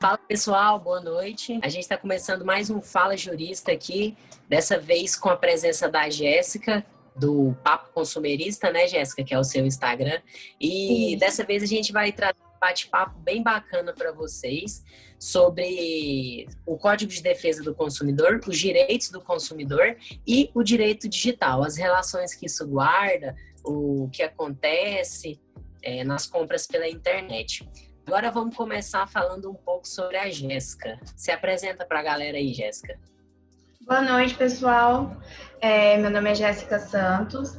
Fala pessoal, boa noite. A gente está começando mais um Fala Jurista aqui, dessa vez com a presença da Jéssica, do Papo Consumerista, né, Jéssica, que é o seu Instagram. E Sim. dessa vez a gente vai trazer um bate-papo bem bacana para vocês sobre o Código de Defesa do Consumidor, os direitos do consumidor e o direito digital, as relações que isso guarda, o que acontece é, nas compras pela internet. Agora vamos começar falando um pouco sobre a Jéssica. Se apresenta para a galera aí, Jéssica. Boa noite, pessoal. É, meu nome é Jéssica Santos.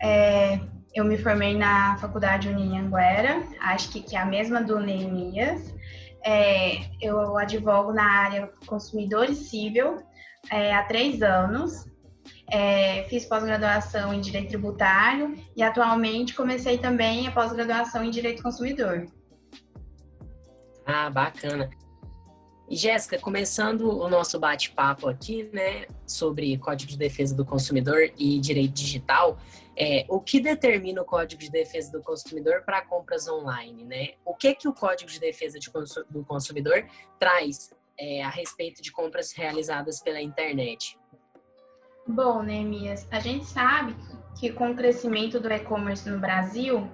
É, eu me formei na Faculdade Unianguera, acho que, que é a mesma do Neemias. É, eu advogo na área consumidor e civil é, há três anos. É, fiz pós-graduação em Direito Tributário e atualmente comecei também a pós-graduação em Direito Consumidor. Ah, bacana. Jéssica, começando o nosso bate-papo aqui, né, sobre Código de Defesa do Consumidor e Direito Digital, é, o que determina o Código de Defesa do Consumidor para compras online, né? O que que o Código de Defesa de do Consumidor traz é, a respeito de compras realizadas pela internet? Bom, Neemias, a gente sabe que com o crescimento do e-commerce no Brasil,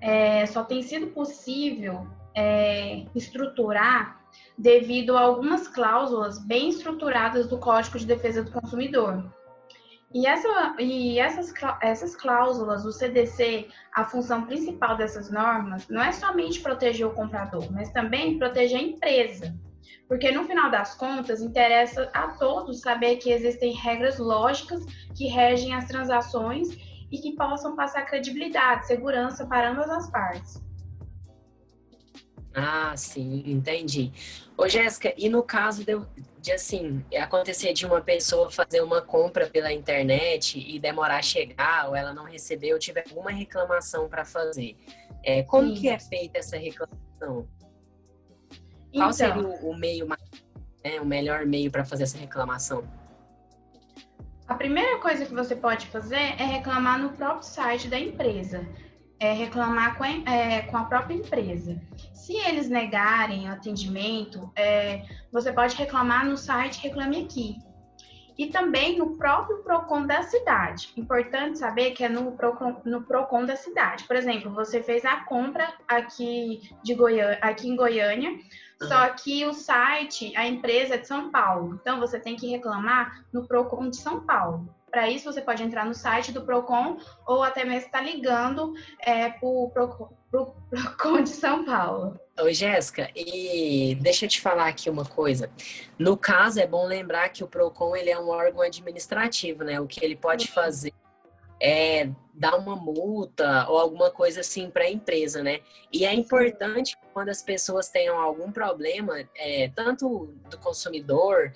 é, só tem sido possível é, estruturar devido a algumas cláusulas bem estruturadas do Código de Defesa do Consumidor. E, essa, e essas, essas cláusulas, o CDC, a função principal dessas normas não é somente proteger o comprador, mas também proteger a empresa. Porque no final das contas, interessa a todos saber que existem regras lógicas que regem as transações e que possam passar credibilidade, segurança para ambas as partes. Ah, sim, entendi. Ô, Jéssica, e no caso de, de, assim, acontecer de uma pessoa fazer uma compra pela internet e demorar a chegar, ou ela não receber, ou tiver alguma reclamação para fazer, é, como sim. que é feita essa reclamação? Então, Qual seria o, o meio, né, o melhor meio para fazer essa reclamação? A primeira coisa que você pode fazer é reclamar no próprio site da empresa é, reclamar com a, é, com a, própria empresa. Se eles negarem atendimento, é, você pode reclamar no site Reclame Aqui. E também no próprio PROCON da cidade. Importante saber que é no PROCON, no PROCON da cidade. Por exemplo, você fez a compra aqui, de Goiânia, aqui em Goiânia, só que o site, a empresa é de São Paulo. Então, você tem que reclamar no PROCON de São Paulo. Para isso, você pode entrar no site do PROCON ou até mesmo estar tá ligando é, para o Procon, Procon de São Paulo. Oi, Jéssica, e deixa eu te falar aqui uma coisa. No caso, é bom lembrar que o PROCON ele é um órgão administrativo, né? O que ele pode uhum. fazer é dar uma multa ou alguma coisa assim para a empresa, né? E é importante quando as pessoas tenham algum problema, é, tanto do consumidor,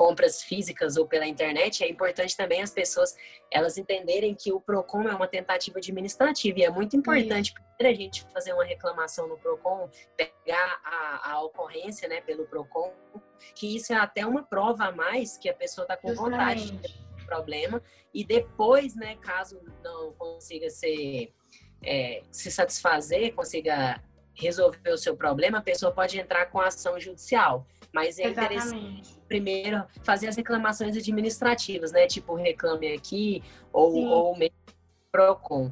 compras físicas ou pela internet, é importante também as pessoas elas entenderem que o Procon é uma tentativa administrativa e é muito importante para a gente fazer uma reclamação no Procon, pegar a, a, ocorrência, né, pelo Procon, que isso é até uma prova a mais que a pessoa está com Justamente. vontade de problema e depois, né, caso não consiga ser é, se satisfazer, consiga resolver o seu problema, a pessoa pode entrar com ação judicial. Mas é Exatamente. interessante primeiro fazer as reclamações administrativas, né? Tipo, reclame aqui ou, ou mesmo PROCON.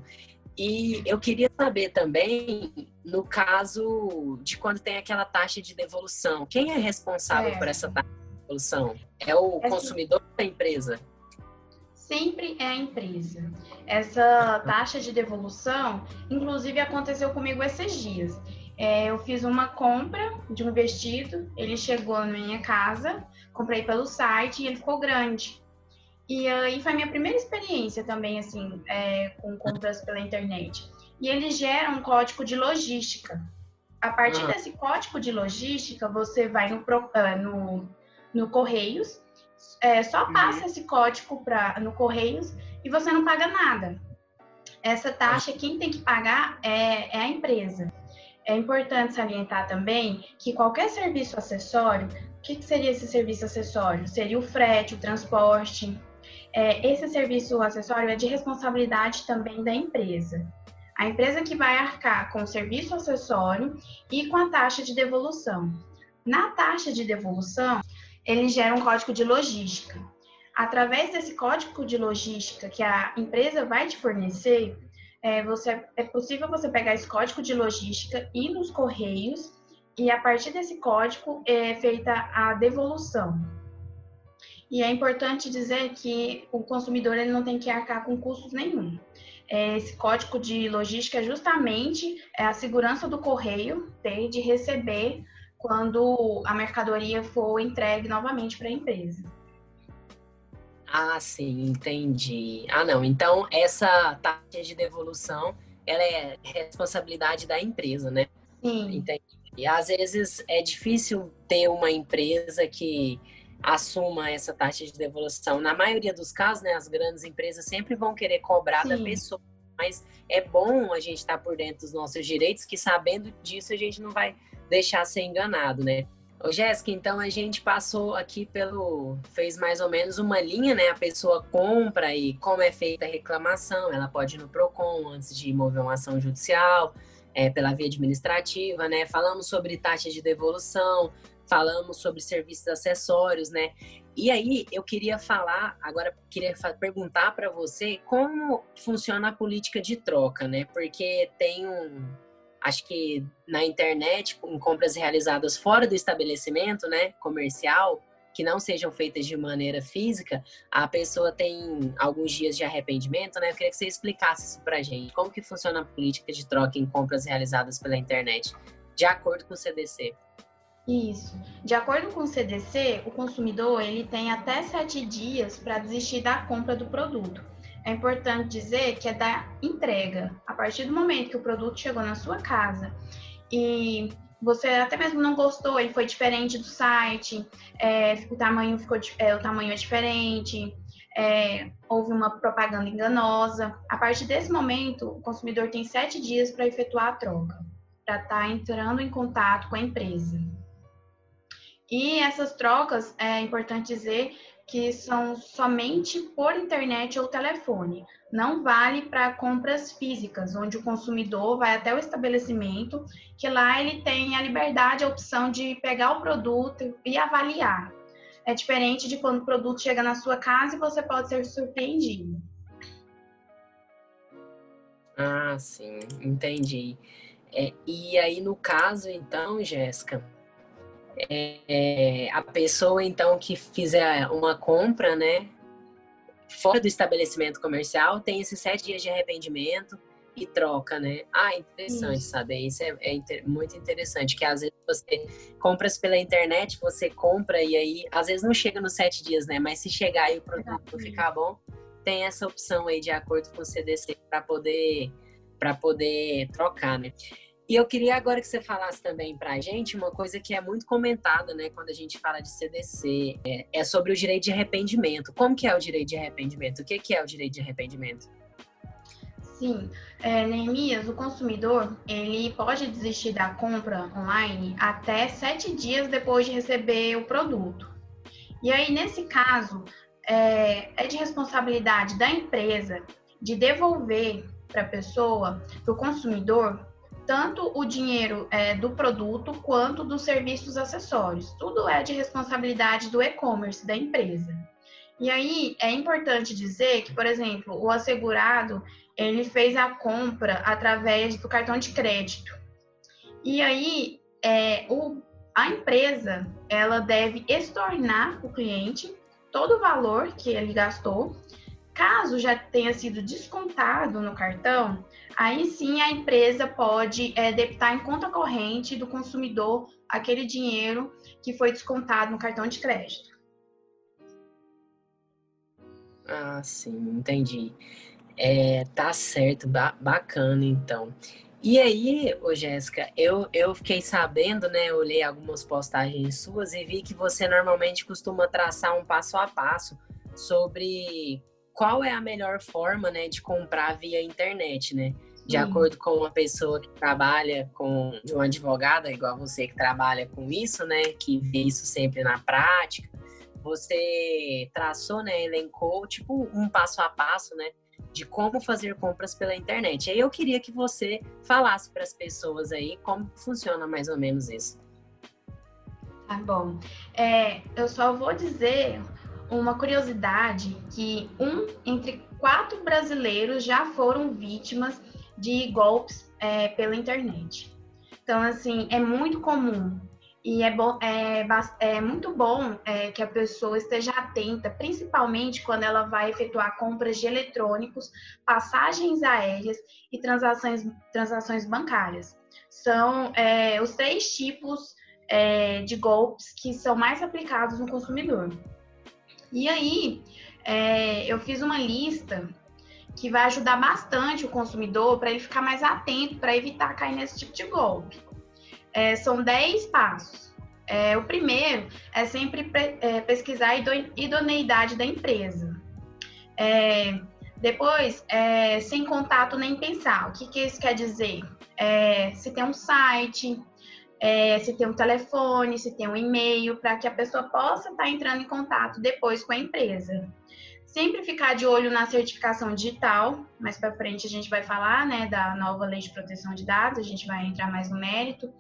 E eu queria saber também, no caso de quando tem aquela taxa de devolução, quem é responsável é. por essa taxa de devolução? É o é consumidor ou a empresa? Sempre é a empresa. Essa taxa de devolução, inclusive, aconteceu comigo esses dias. É, eu fiz uma compra de um vestido, ele chegou na minha casa, comprei pelo site e ele ficou grande. E aí foi a minha primeira experiência também, assim, é, com compras pela internet. E ele gera um código de logística. A partir ah. desse código de logística, você vai no, ah, no, no Correios, é, só uhum. passa esse código pra, no Correios e você não paga nada. Essa taxa, quem tem que pagar é, é a empresa. É importante salientar também que qualquer serviço acessório, o que, que seria esse serviço acessório? Seria o frete, o transporte. É, esse serviço acessório é de responsabilidade também da empresa. A empresa que vai arcar com o serviço acessório e com a taxa de devolução. Na taxa de devolução, ele gera um código de logística. Através desse código de logística que a empresa vai te fornecer, é, você, é possível você pegar esse código de logística e nos correios e a partir desse código é feita a devolução. E é importante dizer que o consumidor ele não tem que arcar com custos nenhum. É, esse código de logística é justamente é a segurança do correio ter de receber quando a mercadoria for entregue novamente para a empresa. Ah, sim, entendi. Ah, não. Então, essa taxa de devolução, ela é responsabilidade da empresa, né? Sim. Entendi. E às vezes é difícil ter uma empresa que assuma essa taxa de devolução. Na maioria dos casos, né, as grandes empresas sempre vão querer cobrar Sim. da pessoa, mas é bom a gente estar por dentro dos nossos direitos, que sabendo disso a gente não vai deixar ser enganado, né? Ô, Jéssica, então a gente passou aqui pelo. fez mais ou menos uma linha, né? A pessoa compra e como é feita a reclamação, ela pode ir no PROCON antes de mover uma ação judicial, é, pela via administrativa, né? Falamos sobre taxa de devolução, falamos sobre serviços acessórios, né? E aí eu queria falar, agora queria perguntar para você como funciona a política de troca, né? Porque tem um, acho que na internet, em compras realizadas fora do estabelecimento, né, comercial, que não sejam feitas de maneira física, a pessoa tem alguns dias de arrependimento, né? Eu queria que você explicasse isso pra gente. Como que funciona a política de troca em compras realizadas pela internet, de acordo com o CDC? Isso. De acordo com o CDC, o consumidor ele tem até sete dias para desistir da compra do produto. É importante dizer que é da entrega. A partir do momento que o produto chegou na sua casa e você até mesmo não gostou, ele foi diferente do site, é, o tamanho ficou é, o tamanho é diferente, é, houve uma propaganda enganosa. A partir desse momento, o consumidor tem sete dias para efetuar a troca, para estar tá entrando em contato com a empresa. E essas trocas, é importante dizer que são somente por internet ou telefone. Não vale para compras físicas, onde o consumidor vai até o estabelecimento, que lá ele tem a liberdade, a opção de pegar o produto e avaliar. É diferente de quando o produto chega na sua casa e você pode ser surpreendido. Ah, sim, entendi. É, e aí, no caso, então, Jéssica, é, a pessoa então que fizer uma compra, né, fora do estabelecimento comercial, tem esses sete dias de arrependimento e troca, né? Ah, interessante Isso. saber. Isso é, é inter, muito interessante, que às vezes você compras pela internet, você compra e aí, às vezes não chega nos sete dias, né? Mas se chegar e o produto não ficar bom, tem essa opção aí de acordo com o CDC para poder para poder trocar, né? E eu queria agora que você falasse também para a gente uma coisa que é muito comentada, né, quando a gente fala de CDC, é, é, sobre o direito de arrependimento. Como que é o direito de arrependimento? O que, que é o direito de arrependimento? Sim, é, Neemias, o consumidor ele pode desistir da compra online até sete dias depois de receber o produto. E aí, nesse caso, é, é de responsabilidade da empresa de devolver para a pessoa, para o consumidor, tanto o dinheiro é, do produto quanto dos serviços acessórios. Tudo é de responsabilidade do e-commerce da empresa. E aí é importante dizer que, por exemplo, o assegurado ele fez a compra através do cartão de crédito. E aí é, o, a empresa ela deve estornar o cliente todo o valor que ele gastou. Caso já tenha sido descontado no cartão, aí sim a empresa pode é, debitar em conta corrente do consumidor aquele dinheiro que foi descontado no cartão de crédito. Ah, sim, entendi. É, tá certo, ba bacana então. E aí, ô Jéssica, eu, eu fiquei sabendo, né? Olhei algumas postagens suas e vi que você normalmente costuma traçar um passo a passo sobre qual é a melhor forma, né, de comprar via internet, né? de hum. acordo com uma pessoa que trabalha com de uma advogada igual você que trabalha com isso, né, que vê isso sempre na prática, você traçou, né, elencou tipo um passo a passo, né, de como fazer compras pela internet. Aí eu queria que você falasse para as pessoas aí como funciona mais ou menos isso. Tá bom. É, eu só vou dizer uma curiosidade que um entre quatro brasileiros já foram vítimas de golpes é, pela internet. Então, assim, é muito comum e é, é, é muito bom é, que a pessoa esteja atenta, principalmente quando ela vai efetuar compras de eletrônicos, passagens aéreas e transações, transações bancárias. São é, os três tipos é, de golpes que são mais aplicados no consumidor. E aí, é, eu fiz uma lista que vai ajudar bastante o consumidor para ele ficar mais atento para evitar cair nesse tipo de golpe. É, são 10 passos. É, o primeiro é sempre é, pesquisar a idoneidade da empresa. É, depois, é, sem contato nem pensar. O que, que isso quer dizer? Se tem um site, se tem um telefone, se tem um e-mail, para que a pessoa possa estar tá entrando em contato depois com a empresa. Sempre ficar de olho na certificação digital, mais para frente a gente vai falar né, da nova lei de proteção de dados, a gente vai entrar mais no mérito,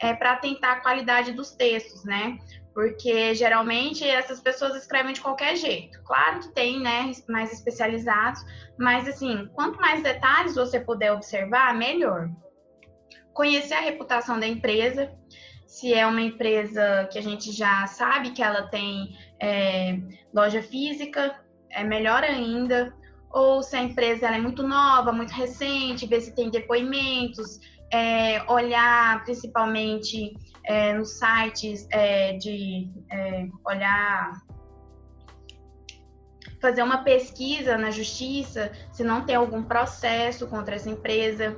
é, para tentar a qualidade dos textos, né? Porque geralmente essas pessoas escrevem de qualquer jeito. Claro que tem, né, mais especializados, mas assim, quanto mais detalhes você puder observar, melhor. Conhecer a reputação da empresa, se é uma empresa que a gente já sabe que ela tem é, loja física, é melhor ainda. Ou se a empresa é muito nova, muito recente, ver se tem depoimentos, é, olhar principalmente é, nos sites é, de é, olhar fazer uma pesquisa na justiça se não tem algum processo contra essa empresa,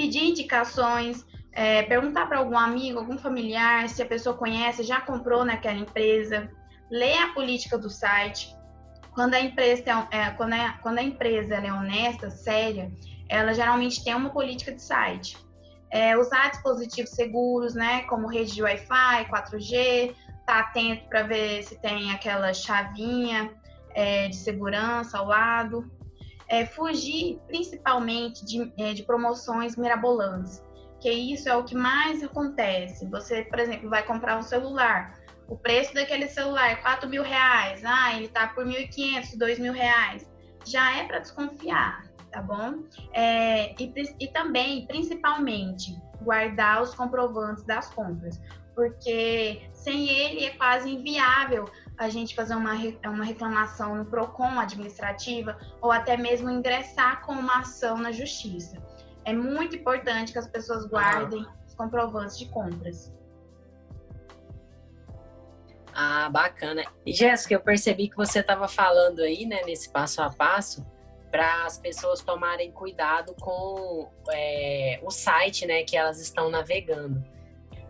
pedir indicações, é, perguntar para algum amigo, algum familiar se a pessoa conhece, já comprou naquela empresa, ler a política do site, quando a empresa, é, quando a, quando a empresa é honesta, séria, ela geralmente tem uma política de site. É, usar dispositivos seguros, né, como rede de Wi-Fi, 4G, tá atento para ver se tem aquela chavinha é, de segurança ao lado. É, fugir principalmente de, é, de promoções mirabolantes, que isso é o que mais acontece. Você, por exemplo, vai comprar um celular, o preço daquele celular é 4 mil reais, ah, ele tá por 1.500, 2 mil reais, já é para desconfiar, tá bom? É, e, e também, principalmente, guardar os comprovantes das compras, porque sem ele é quase inviável a gente fazer uma, uma reclamação no PROCON administrativa ou até mesmo ingressar com uma ação na justiça. É muito importante que as pessoas guardem os comprovantes de compras. Ah, bacana. E Jéssica, eu percebi que você estava falando aí, né, nesse passo a passo, para as pessoas tomarem cuidado com é, o site, né, que elas estão navegando.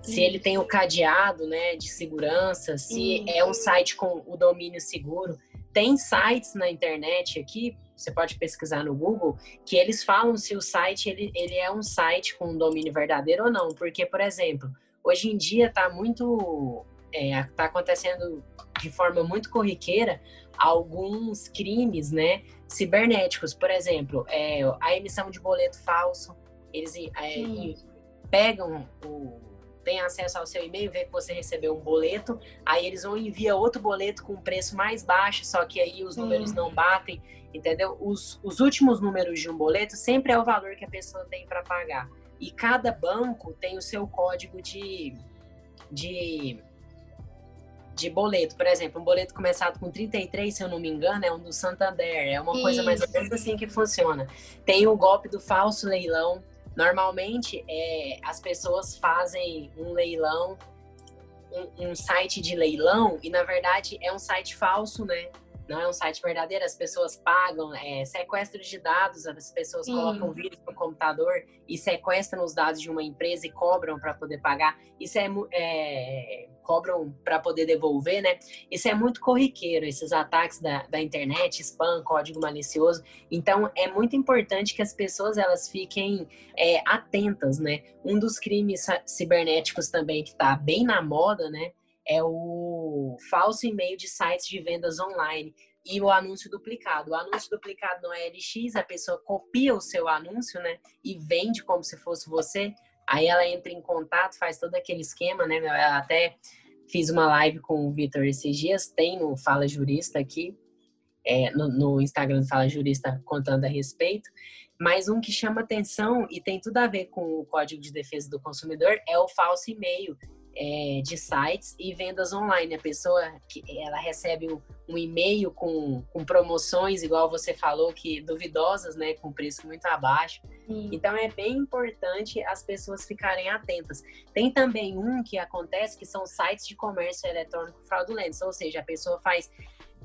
Se ele tem o cadeado, né, de segurança, se Isso. é um site com o domínio seguro. Tem sites na internet aqui, você pode pesquisar no Google, que eles falam se o site ele, ele é um site com um domínio verdadeiro ou não. Porque, por exemplo, hoje em dia está muito está é, tá acontecendo de forma muito corriqueira alguns crimes, né, cibernéticos, por exemplo, é, a emissão de boleto falso, eles é, pegam o tem acesso ao seu e-mail, vê que você recebeu um boleto, aí eles vão enviar outro boleto com um preço mais baixo, só que aí os números não batem, entendeu? Os, os últimos números de um boleto sempre é o valor que a pessoa tem para pagar. E cada banco tem o seu código de, de de boleto. Por exemplo, um boleto começado com 33, se eu não me engano, é um do Santander. É uma Isso. coisa mais ou menos assim que funciona. Tem o golpe do falso leilão. Normalmente, é, as pessoas fazem um leilão, um, um site de leilão, e na verdade é um site falso, né? Não é um site verdadeiro, as pessoas pagam, é, sequestro de dados, as pessoas Sim. colocam vírus no computador e sequestram os dados de uma empresa e cobram para poder pagar. Isso é, é cobram para poder devolver, né? Isso é muito corriqueiro, esses ataques da, da internet, spam, código malicioso. Então, é muito importante que as pessoas elas fiquem é, atentas, né? Um dos crimes cibernéticos também que está bem na moda, né? é o falso e-mail de sites de vendas online e o anúncio duplicado. O anúncio duplicado no LX, a pessoa copia o seu anúncio, né, e vende como se fosse você. Aí ela entra em contato, faz todo aquele esquema, né, ela até fiz uma live com o Vitor esses dias, tem no Fala Jurista aqui, é, no, no, Instagram do Fala Jurista contando a respeito. Mas um que chama atenção e tem tudo a ver com o Código de Defesa do Consumidor é o falso e-mail é, de sites e vendas online. A pessoa que ela recebe um, um e-mail com, com, promoções, igual você falou, que duvidosas, né, com preço muito abaixo. Sim. Então é bem importante as pessoas ficarem atentas. Tem também um que acontece que são sites de comércio eletrônico fraudulentos, ou seja, a pessoa faz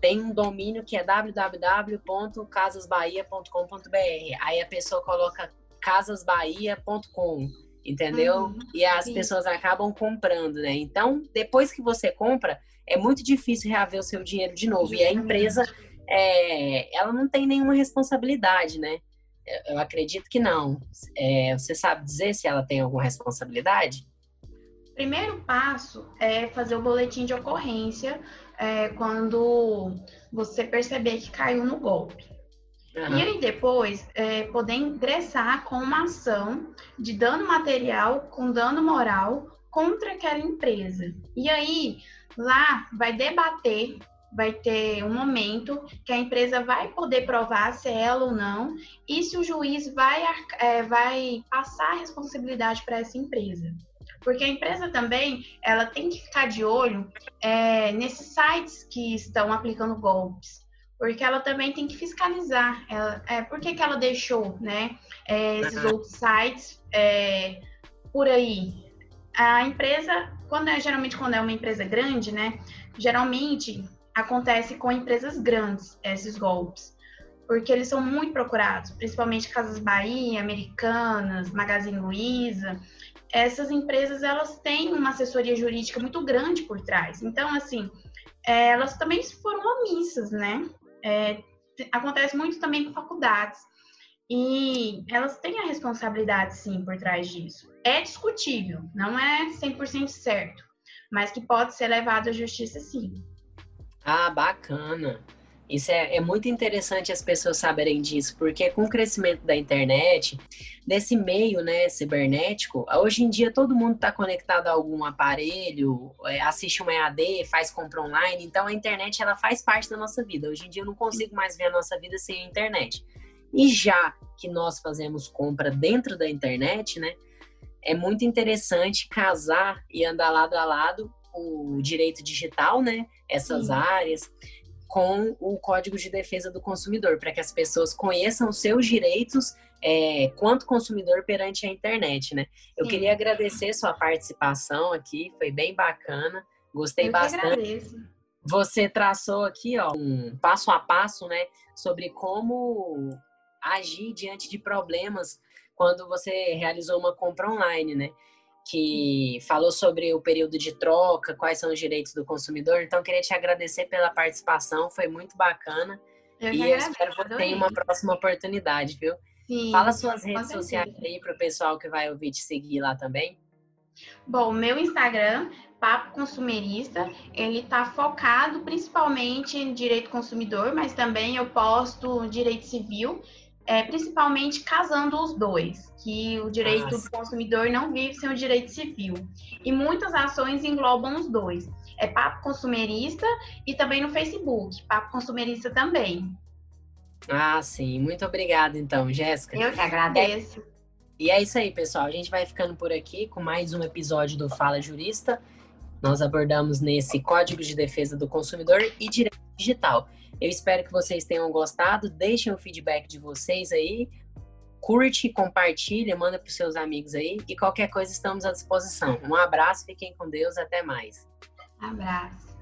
tem um domínio que é www.casasbahia.com.br. Aí a pessoa coloca casasbahia.com, entendeu? Uhum, e as sim. pessoas acabam comprando, né? Então, depois que você compra, é muito difícil reaver o seu dinheiro de novo. Justamente. E a empresa, é, ela não tem nenhuma responsabilidade, né? Eu acredito que não. É, você sabe dizer se ela tem alguma responsabilidade? Primeiro passo é fazer o boletim de ocorrência é, quando você perceber que caiu no golpe. Uhum. E aí depois é, poder ingressar com uma ação de dano material com dano moral contra aquela empresa. E aí lá vai debater, vai ter um momento que a empresa vai poder provar se é ela ou não e se o juiz vai, é, vai passar a responsabilidade para essa empresa. Porque a empresa também, ela tem que ficar de olho é, nesses sites que estão aplicando golpes. Porque ela também tem que fiscalizar. Ela, é, por que, que ela deixou né, é, esses outros sites é, por aí? A empresa, quando é, geralmente quando é uma empresa grande, né? Geralmente acontece com empresas grandes esses golpes porque eles são muito procurados, principalmente Casas Bahia, Americanas, Magazine Luiza essas empresas elas têm uma assessoria jurídica muito grande por trás. Então, assim, é, elas também foram omissas, né? É, acontece muito também com faculdades. E elas têm a responsabilidade, sim, por trás disso. É discutível, não é 100% certo, mas que pode ser levado à justiça, sim. Ah, bacana. Isso é, é, muito interessante as pessoas saberem disso, porque com o crescimento da internet, desse meio né, cibernético, hoje em dia todo mundo está conectado a algum aparelho, é, assiste uma EAD, faz compra online, então a internet ela faz parte da nossa vida. Hoje em dia eu não consigo mais ver a nossa vida sem a internet. E já que nós fazemos compra dentro da internet, né, é muito interessante casar e andar lado a lado o direito digital, né, essas Sim. áreas com o Código de Defesa do Consumidor, para que as pessoas conheçam os seus direitos é, quanto consumidor perante a internet, né? Eu Sim. queria agradecer sua participação aqui, foi bem bacana, gostei Eu bastante. Você traçou aqui, ó, um passo a passo, né, sobre como agir diante de problemas quando você realizou uma compra online, né? Que falou sobre o período de troca, quais são os direitos do consumidor. Então, queria te agradecer pela participação, foi muito bacana. Eu e eu espero que tenha uma próxima oportunidade, viu? Sim, Fala suas redes sociais aí para o pessoal que vai ouvir te seguir lá também. Bom, meu Instagram, Papo Consumerista, ele está focado principalmente em direito consumidor, mas também eu posto direito civil é, principalmente casando os dois, que o direito Nossa. do consumidor não vive sem o direito civil. E muitas ações englobam os dois. É Papo Consumerista e também no Facebook, Papo Consumerista também. Ah, sim. Muito obrigada, então, Jéssica. Eu que agradeço. E é isso aí, pessoal. A gente vai ficando por aqui com mais um episódio do Fala Jurista. Nós abordamos nesse Código de Defesa do Consumidor e Direito Digital. Eu espero que vocês tenham gostado. Deixem o feedback de vocês aí. Curte, compartilha, manda para os seus amigos aí. E qualquer coisa estamos à disposição. Um abraço, fiquem com Deus, até mais. Abraço.